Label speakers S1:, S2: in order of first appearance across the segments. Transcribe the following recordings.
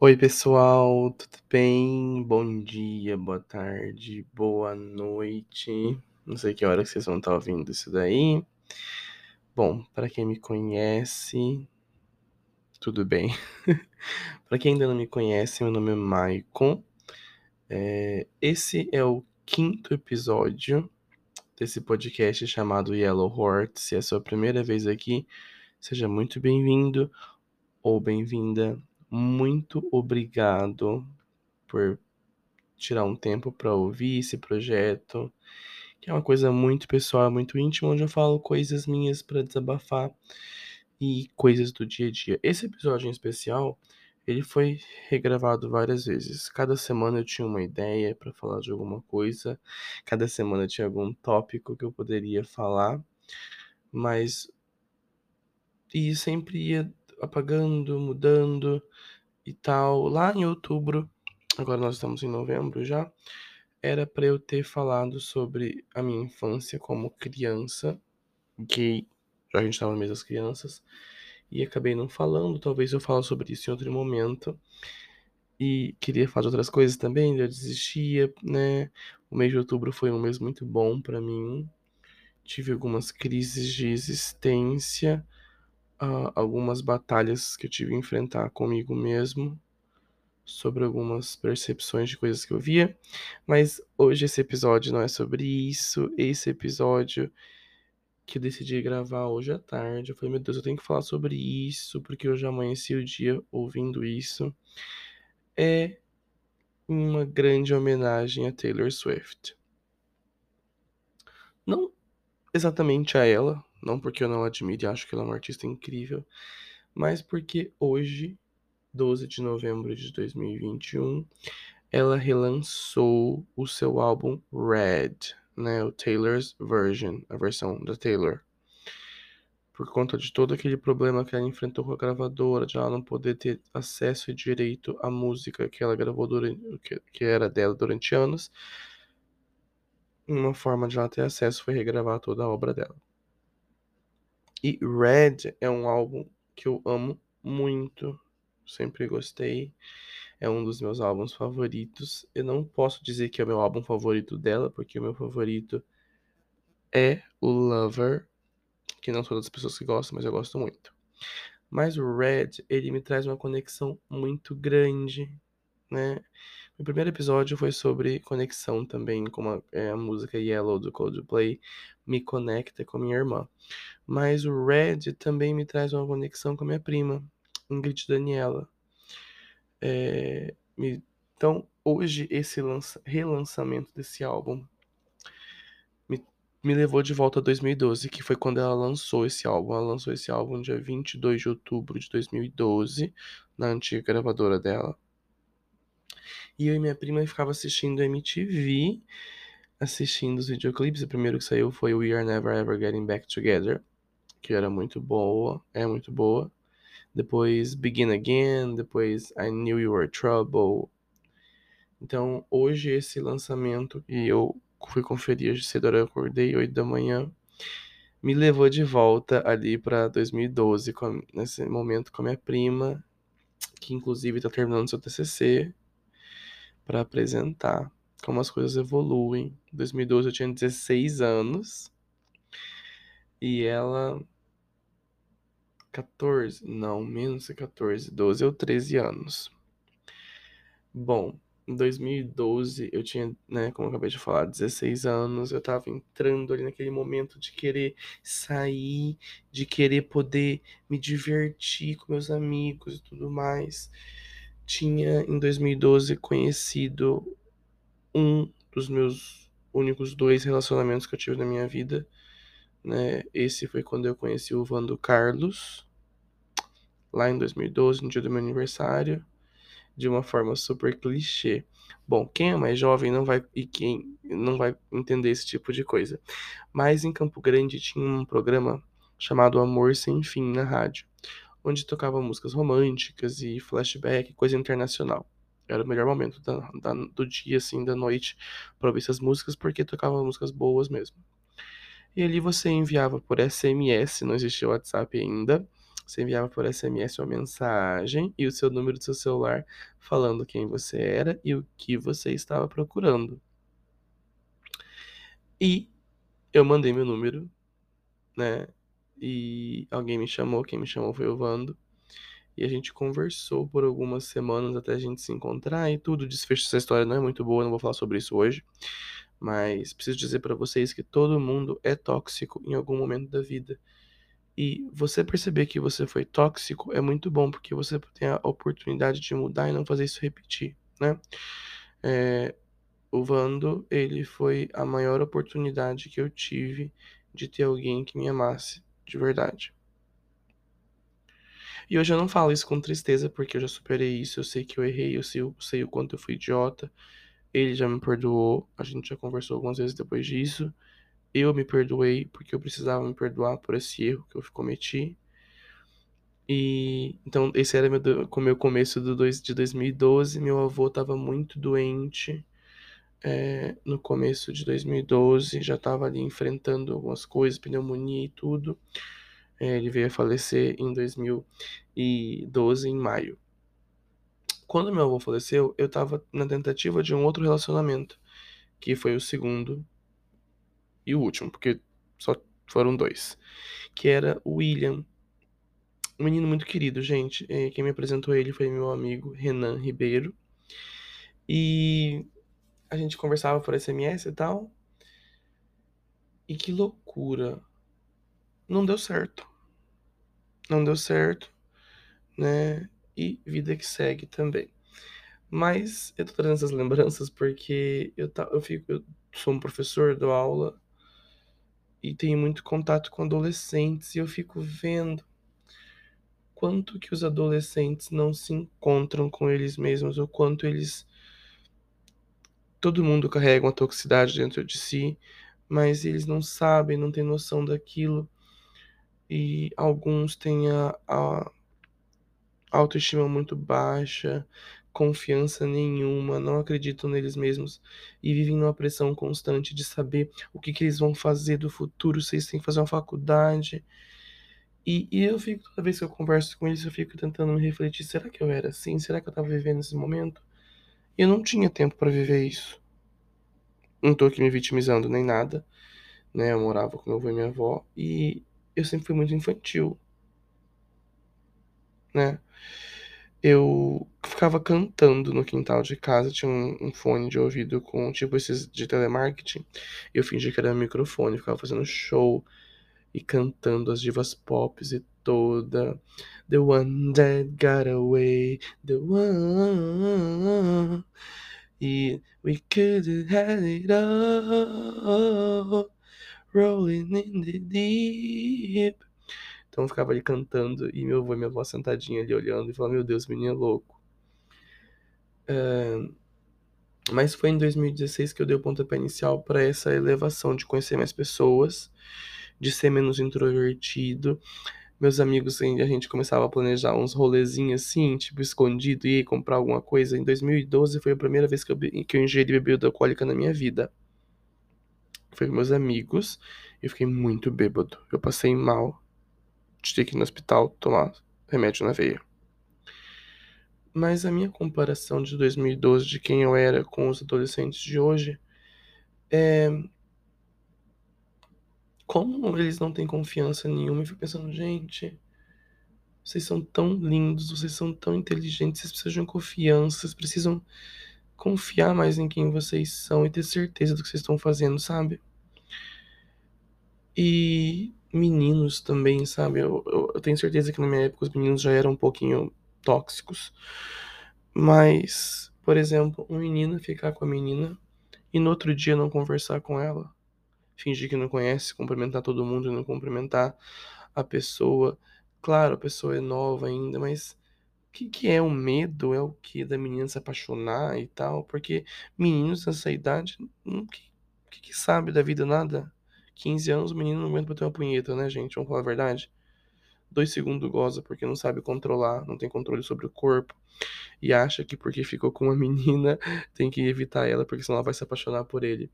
S1: Oi, pessoal, tudo bem? Bom dia, boa tarde, boa noite. Não sei que hora que vocês vão estar ouvindo isso daí. Bom, para quem me conhece, tudo bem. para quem ainda não me conhece, meu nome é Maicon. É, esse é o quinto episódio desse podcast chamado Yellow Heart. Se é a sua primeira vez aqui, seja muito bem-vindo ou bem-vinda. Muito obrigado por tirar um tempo para ouvir esse projeto, que é uma coisa muito pessoal, muito íntima, onde eu falo coisas minhas para desabafar e coisas do dia a dia. Esse episódio em especial, ele foi regravado várias vezes. Cada semana eu tinha uma ideia para falar de alguma coisa, cada semana tinha algum tópico que eu poderia falar, mas e sempre ia apagando, mudando e tal. Lá em outubro, agora nós estamos em novembro já, era para eu ter falado sobre a minha infância como criança, que a gente estava no mês das crianças, e acabei não falando. Talvez eu fale sobre isso em outro momento. E queria falar de outras coisas também, eu desistia, né? O mês de outubro foi um mês muito bom para mim. Tive algumas crises de existência, uh, algumas batalhas que eu tive que enfrentar comigo mesmo sobre algumas percepções de coisas que eu via, mas hoje esse episódio não é sobre isso. Esse episódio que eu decidi gravar hoje à tarde, eu falei, meu Deus, eu tenho que falar sobre isso, porque eu já amanheci o dia ouvindo isso. É uma grande homenagem a Taylor Swift. Não exatamente a ela, não porque eu não admiro e acho que ela é uma artista incrível, mas porque hoje 12 de novembro de 2021, ela relançou o seu álbum Red, né, o Taylor's Version, a versão da Taylor. Por conta de todo aquele problema que ela enfrentou com a gravadora, de ela não poder ter acesso e direito à música que ela gravou durante, que, que era dela durante anos, uma forma de ela ter acesso foi regravar toda a obra dela. E Red é um álbum que eu amo muito, sempre gostei. É um dos meus álbuns favoritos. Eu não posso dizer que é o meu álbum favorito dela, porque o meu favorito é o Lover, que não todas as pessoas que gostam, mas eu gosto muito. Mas o Red, ele me traz uma conexão muito grande, né? O primeiro episódio foi sobre conexão também, com a, é, a música Yellow do Coldplay me conecta com minha irmã. Mas o Red também me traz uma conexão com a minha prima, Ingrid Daniela. É, então, hoje, esse lança, relançamento desse álbum me, me levou de volta a 2012, que foi quando ela lançou esse álbum. Ela lançou esse álbum dia 22 de outubro de 2012, na antiga gravadora dela. E eu e minha prima ficava assistindo MTV, assistindo os videoclipes. O primeiro que saiu foi We Are Never Ever Getting Back Together, que era muito boa, é muito boa depois Begin Again, depois I Knew You Were Trouble. Então, hoje esse lançamento, e eu fui conferir hoje cedo, eu acordei 8 da manhã, me levou de volta ali para 2012, com, nesse momento com a minha prima, que inclusive está terminando seu TCC, para apresentar como as coisas evoluem. Em 2012 eu tinha 16 anos, e ela 14, não, menos de 14, 12 ou 13 anos. Bom, em 2012 eu tinha, né, como eu acabei de falar, 16 anos, eu tava entrando ali naquele momento de querer sair, de querer poder me divertir com meus amigos e tudo mais. Tinha em 2012 conhecido um dos meus únicos dois relacionamentos que eu tive na minha vida, né? Esse foi quando eu conheci o Vando Carlos, lá em 2012, no dia do meu aniversário, de uma forma super clichê. Bom, quem é mais jovem não vai e quem não vai entender esse tipo de coisa. Mas em Campo Grande tinha um programa chamado Amor Sem Fim na rádio, onde tocava músicas românticas e flashback, coisa internacional. Era o melhor momento da, da, do dia, assim, da noite, para ouvir essas músicas, porque tocava músicas boas mesmo. E ali você enviava por SMS, não existia WhatsApp ainda, Você enviava por SMS uma mensagem e o seu número do seu celular falando quem você era e o que você estava procurando. E eu mandei meu número, né? E alguém me chamou, quem me chamou foi o Vando. E a gente conversou por algumas semanas até a gente se encontrar e tudo. Desfecho dessa história não é muito boa, não vou falar sobre isso hoje. Mas preciso dizer para vocês que todo mundo é tóxico em algum momento da vida. E você perceber que você foi tóxico é muito bom, porque você tem a oportunidade de mudar e não fazer isso repetir, né? É, o Vando, ele foi a maior oportunidade que eu tive de ter alguém que me amasse de verdade. E hoje eu não falo isso com tristeza, porque eu já superei isso, eu sei que eu errei, eu sei, eu sei o quanto eu fui idiota. Ele já me perdoou, a gente já conversou algumas vezes depois disso. Eu me perdoei porque eu precisava me perdoar por esse erro que eu cometi. E então esse era meu, o meu começo do dois, de 2012. Meu avô estava muito doente é, no começo de 2012, já estava ali enfrentando algumas coisas, pneumonia e tudo. É, ele veio a falecer em 2012, em maio. Quando meu avô faleceu, eu estava na tentativa de um outro relacionamento, que foi o segundo e o último, porque só foram dois, que era o William. Um menino muito querido, gente. É, quem me apresentou ele foi meu amigo Renan Ribeiro. E a gente conversava por SMS e tal. E que loucura. Não deu certo. Não deu certo, né? E vida que segue também. Mas eu tô trazendo essas lembranças porque eu, tá, eu, fico, eu sou um professor, dou aula e tenho muito contato com adolescentes e eu fico vendo quanto que os adolescentes não se encontram com eles mesmos, o quanto eles todo mundo carrega uma toxicidade dentro de si, mas eles não sabem, não têm noção daquilo. E alguns têm a, a autoestima muito baixa, confiança nenhuma, não acreditam neles mesmos e vivem numa pressão constante de saber o que, que eles vão fazer do futuro, se eles têm que fazer uma faculdade. E, e eu fico, toda vez que eu converso com eles, eu fico tentando me refletir: será que eu era assim? Será que eu estava vivendo esse momento? Eu não tinha tempo para viver isso. Não tô aqui me vitimizando nem nada, né? Eu morava com meu avô e minha avó e eu sempre fui muito infantil, né? Eu ficava cantando no quintal de casa, tinha um, um, fone de ouvido com tipo esses de telemarketing. Eu fingi que era microfone, ficava fazendo show e cantando as divas pop e toda. The one that got away, the one. E we could have it all, rolling in the deep. Então eu ficava ali cantando e meu avô e minha avó sentadinha ali olhando e falando, meu Deus, menino é louco. É... Mas foi em 2016 que eu dei o pontapé inicial para essa elevação de conhecer mais pessoas, de ser menos introvertido. Meus amigos, a gente começava a planejar uns rolezinhos assim, tipo escondido, e comprar alguma coisa. Em 2012 foi a primeira vez que eu, que eu ingeri bebida alcoólica na minha vida. Foi com meus amigos, eu fiquei muito bêbado. Eu passei mal, ter que ir no hospital tomar remédio na veia. Mas a minha comparação de 2012 de quem eu era com os adolescentes de hoje é como eles não têm confiança nenhuma. Eu fico pensando, gente, vocês são tão lindos, vocês são tão inteligentes, vocês precisam de confiança, vocês precisam confiar mais em quem vocês são e ter certeza do que vocês estão fazendo, sabe? E meninos também, sabe? Eu, eu, eu, tenho certeza que na minha época os meninos já eram um pouquinho tóxicos. Mas, por exemplo, um menino ficar com a menina e no outro dia não conversar com ela, fingir que não conhece, cumprimentar todo mundo e não cumprimentar a pessoa. Claro, a pessoa é nova ainda, mas o que, que é o medo? É o que da menina se apaixonar e tal? Porque meninos nessa idade, o que, que, que sabe da vida nada? 15 anos, o menino não aguenta pra ter uma punheta, né, gente? Vamos falar a verdade. Dois segundos goza porque não sabe controlar, não tem controle sobre o corpo. E acha que porque ficou com uma menina tem que evitar ela, porque senão ela vai se apaixonar por ele.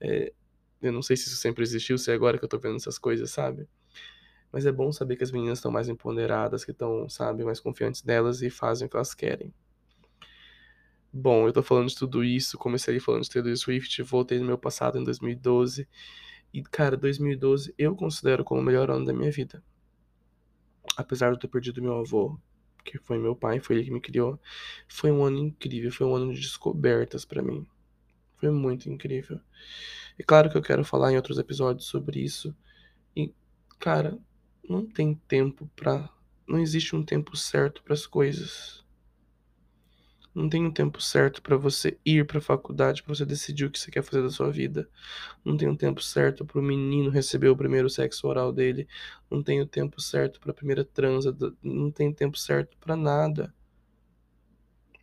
S1: É, eu não sei se isso sempre existiu, se é agora que eu tô vendo essas coisas, sabe? Mas é bom saber que as meninas estão mais empoderadas, que estão, sabe, mais confiantes delas e fazem o que elas querem. Bom, eu tô falando de tudo isso, comecei falando de Taylor Swift, voltei no meu passado em 2012. E, cara, 2012 eu considero como o melhor ano da minha vida. Apesar de eu ter perdido meu avô, que foi meu pai, foi ele que me criou, foi um ano incrível, foi um ano de descobertas para mim. Foi muito incrível. E claro que eu quero falar em outros episódios sobre isso. E, cara, não tem tempo pra. Não existe um tempo certo para as coisas. Não tem um tempo certo para você ir para a faculdade, para você decidir o que você quer fazer da sua vida. Não tem um tempo certo para o menino receber o primeiro sexo oral dele. Não tem o tempo certo para a primeira transa. Não tem tempo certo para nada.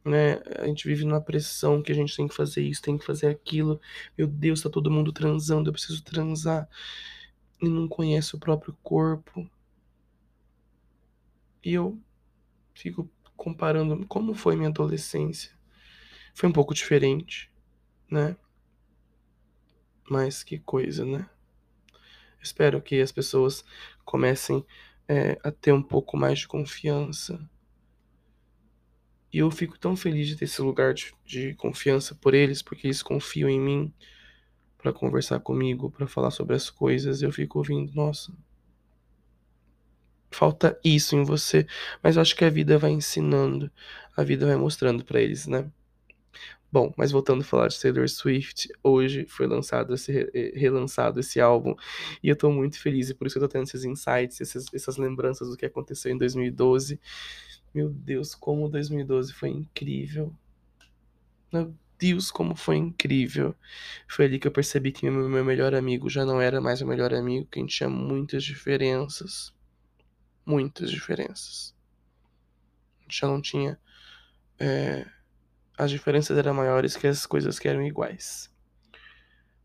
S1: Né? A gente vive numa pressão que a gente tem que fazer isso, tem que fazer aquilo. Meu Deus, tá todo mundo transando, eu preciso transar. E não conhece o próprio corpo. E eu fico comparando como foi minha adolescência. Foi um pouco diferente, né? Mas que coisa, né? Espero que as pessoas comecem é, a ter um pouco mais de confiança. E eu fico tão feliz de ter esse lugar de, de confiança por eles, porque eles confiam em mim para conversar comigo, para falar sobre as coisas. Eu fico ouvindo, nossa, falta isso em você, mas eu acho que a vida vai ensinando, a vida vai mostrando para eles, né? Bom, mas voltando a falar de Taylor Swift, hoje foi lançado esse, relançado esse álbum e eu tô muito feliz e por isso eu tô tendo esses insights, essas, essas lembranças do que aconteceu em 2012. Meu Deus, como 2012 foi incrível. Meu Deus, como foi incrível. Foi ali que eu percebi que meu, meu melhor amigo já não era mais o melhor amigo, que a gente tinha muitas diferenças muitas diferenças. Já não tinha. É, as diferenças eram maiores que as coisas que eram iguais.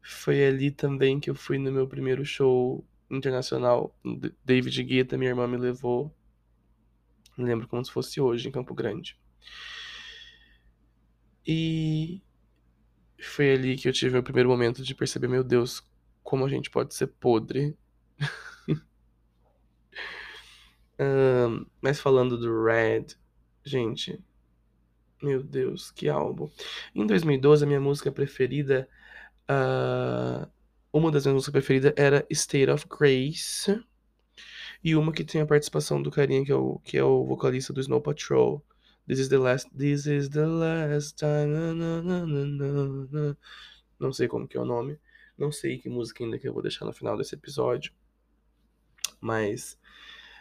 S1: Foi ali também que eu fui no meu primeiro show internacional. David Guetta, minha irmã me levou. Me lembro como se fosse hoje, em Campo Grande. E foi ali que eu tive o primeiro momento de perceber, meu Deus, como a gente pode ser podre. Mas falando do Red, gente, meu Deus, que álbum. Em 2012, a minha música preferida, uh, uma das minhas músicas preferidas era State of Grace. E uma que tem a participação do carinha que é o, que é o vocalista do Snow Patrol. This is the last, this is the last time. Na, na, na, Não sei como que é o nome. Não sei que música ainda que eu vou deixar no final desse episódio. Mas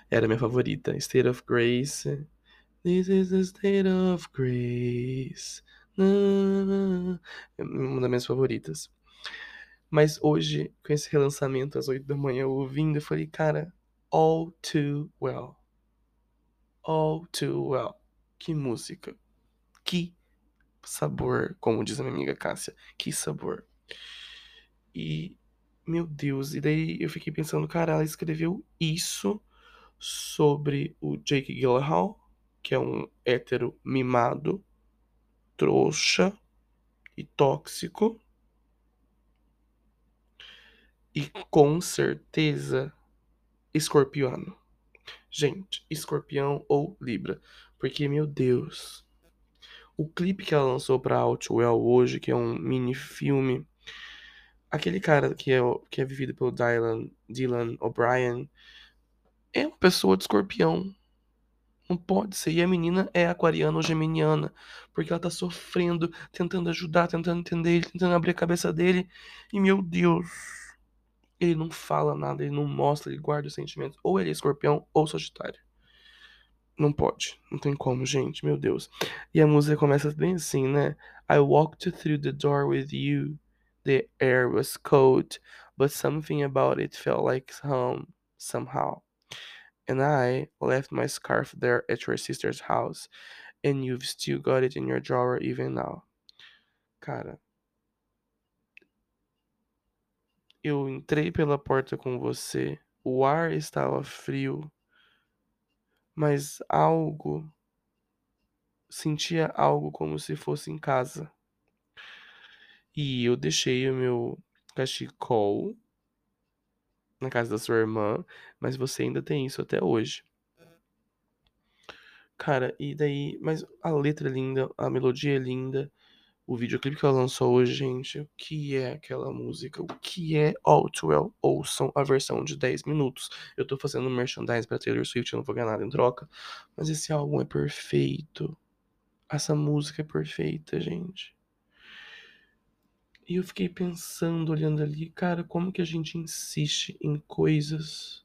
S1: era minha favorita. State of Grace. This is the state of grace. É uma das minhas favoritas. Mas hoje, com esse relançamento às 8 da manhã, ouvindo, eu falei, cara, all too well. All too well. Que música. Que sabor, como diz a minha amiga Cássia. Que sabor. E, meu Deus, e daí eu fiquei pensando, cara, ela escreveu isso sobre o Jake Gyllenhaal, que é um hétero mimado, trouxa e tóxico. E com certeza escorpiano. Gente, escorpião ou libra. Porque, meu Deus. O clipe que ela lançou pra Outwell hoje, que é um mini filme. Aquele cara que é, que é vivido pelo Dylan, Dylan O'Brien é uma pessoa de escorpião. Não pode ser. E a menina é aquariana ou geminiana. Porque ela tá sofrendo, tentando ajudar, tentando entender ele, tentando abrir a cabeça dele. E meu Deus. Ele não fala nada, ele não mostra, ele guarda os sentimentos. Ou ele é escorpião ou sagitário. Não pode. Não tem como, gente. Meu Deus. E a música começa bem assim, né? I walked through the door with you. The air was cold, but something about it felt like home somehow. And I left my scarf there at your sister's house, and you've still got it in your drawer even now. Cara, eu entrei pela porta com você, o ar estava frio, mas algo. Sentia algo como se fosse em casa. E eu deixei o meu cachecol na casa da sua irmã, mas você ainda tem isso até hoje. Cara, e daí, mas a letra é linda, a melodia é linda, o videoclipe que ela lançou hoje, gente, o que é aquela música? O que é All Too Well? Ouçam a versão de 10 minutos. Eu tô fazendo merchandise pra Taylor Swift, eu não vou ganhar nada em troca, mas esse álbum é perfeito. Essa música é perfeita, gente. E eu fiquei pensando, olhando ali, cara, como que a gente insiste em coisas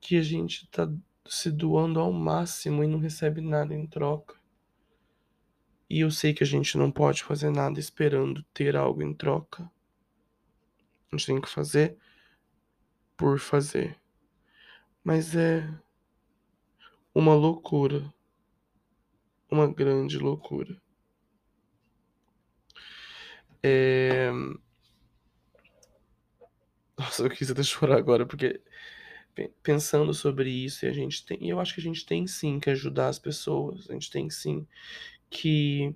S1: que a gente tá se doando ao máximo e não recebe nada em troca. E eu sei que a gente não pode fazer nada esperando ter algo em troca. A gente tem que fazer por fazer. Mas é uma loucura. Uma grande loucura. É... Nossa, eu quis até chorar agora, porque pensando sobre isso, e a gente tem, eu acho que a gente tem sim que ajudar as pessoas, a gente tem sim que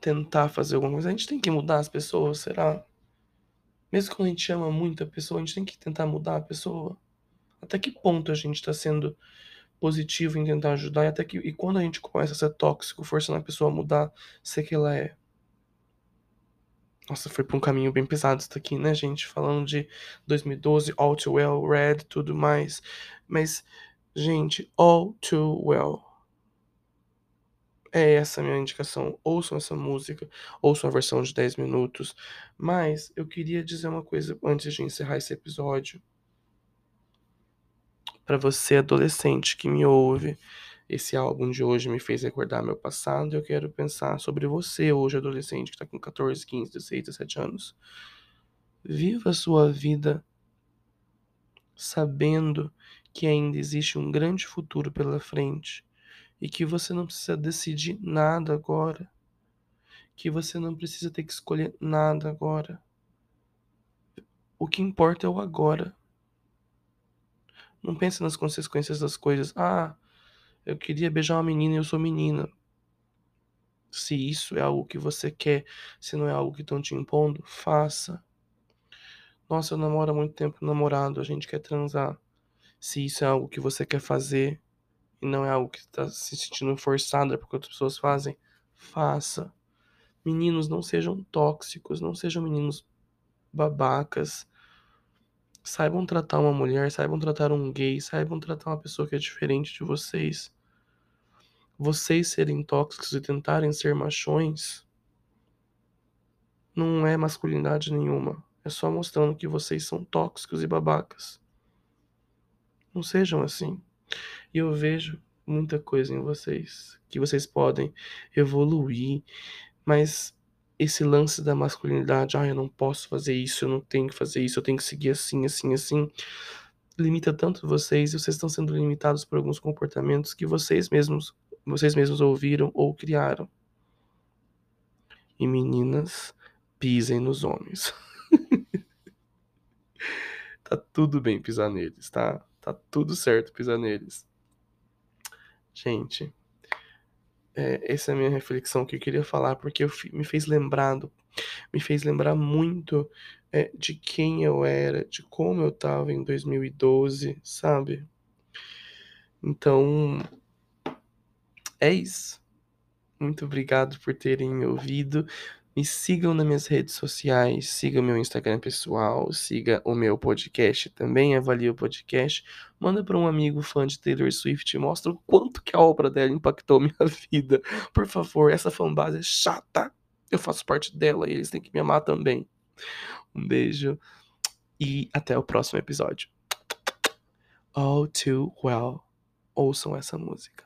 S1: tentar fazer alguma coisa, a gente tem que mudar as pessoas, será? Mesmo quando a gente ama muito a pessoa, a gente tem que tentar mudar a pessoa. Até que ponto a gente está sendo positivo em tentar ajudar e até que e quando a gente começa a ser tóxico, forçando a pessoa a mudar, ser que ela é. Nossa, foi pra um caminho bem pesado isso daqui, né, gente? Falando de 2012, All Too Well, Red, tudo mais. Mas, gente, All Too Well. É essa a minha indicação. Ouçam essa música, ouçam a versão de 10 minutos. Mas eu queria dizer uma coisa antes de encerrar esse episódio. Para você, adolescente que me ouve, esse álbum de hoje me fez recordar meu passado e eu quero pensar sobre você hoje, adolescente, que tá com 14, 15, 16, 17 anos. Viva a sua vida sabendo que ainda existe um grande futuro pela frente e que você não precisa decidir nada agora. Que você não precisa ter que escolher nada agora. O que importa é o agora. Não pense nas consequências das coisas. Ah, eu queria beijar uma menina e eu sou menina. Se isso é algo que você quer, se não é algo que estão te impondo, faça. Nossa, eu namoro há muito tempo namorado, a gente quer transar. Se isso é algo que você quer fazer e não é algo que está se sentindo forçada porque outras pessoas fazem, faça. Meninos, não sejam tóxicos, não sejam meninos babacas saibam tratar uma mulher, saibam tratar um gay, saibam tratar uma pessoa que é diferente de vocês. Vocês serem tóxicos e tentarem ser machões não é masculinidade nenhuma. É só mostrando que vocês são tóxicos e babacas. Não sejam assim. E eu vejo muita coisa em vocês que vocês podem evoluir, mas esse lance da masculinidade, ah, eu não posso fazer isso, eu não tenho que fazer isso, eu tenho que seguir assim, assim, assim, limita tanto vocês e vocês estão sendo limitados por alguns comportamentos que vocês mesmos, vocês mesmos ouviram ou criaram. E meninas, pisem nos homens. tá tudo bem pisar neles, tá? Tá tudo certo pisar neles. Gente, é, essa é a minha reflexão que eu queria falar, porque eu, me fez lembrado, me fez lembrar muito é, de quem eu era, de como eu tava em 2012, sabe? Então, é isso. Muito obrigado por terem me ouvido. Me sigam nas minhas redes sociais, siga meu Instagram pessoal, siga o meu podcast também, avalie o podcast, manda para um amigo fã de Taylor Swift, mostra o quanto que a obra dela impactou minha vida. Por favor, essa fanbase é chata. Eu faço parte dela e eles têm que me amar também. Um beijo e até o próximo episódio. All too well. Ouçam essa música.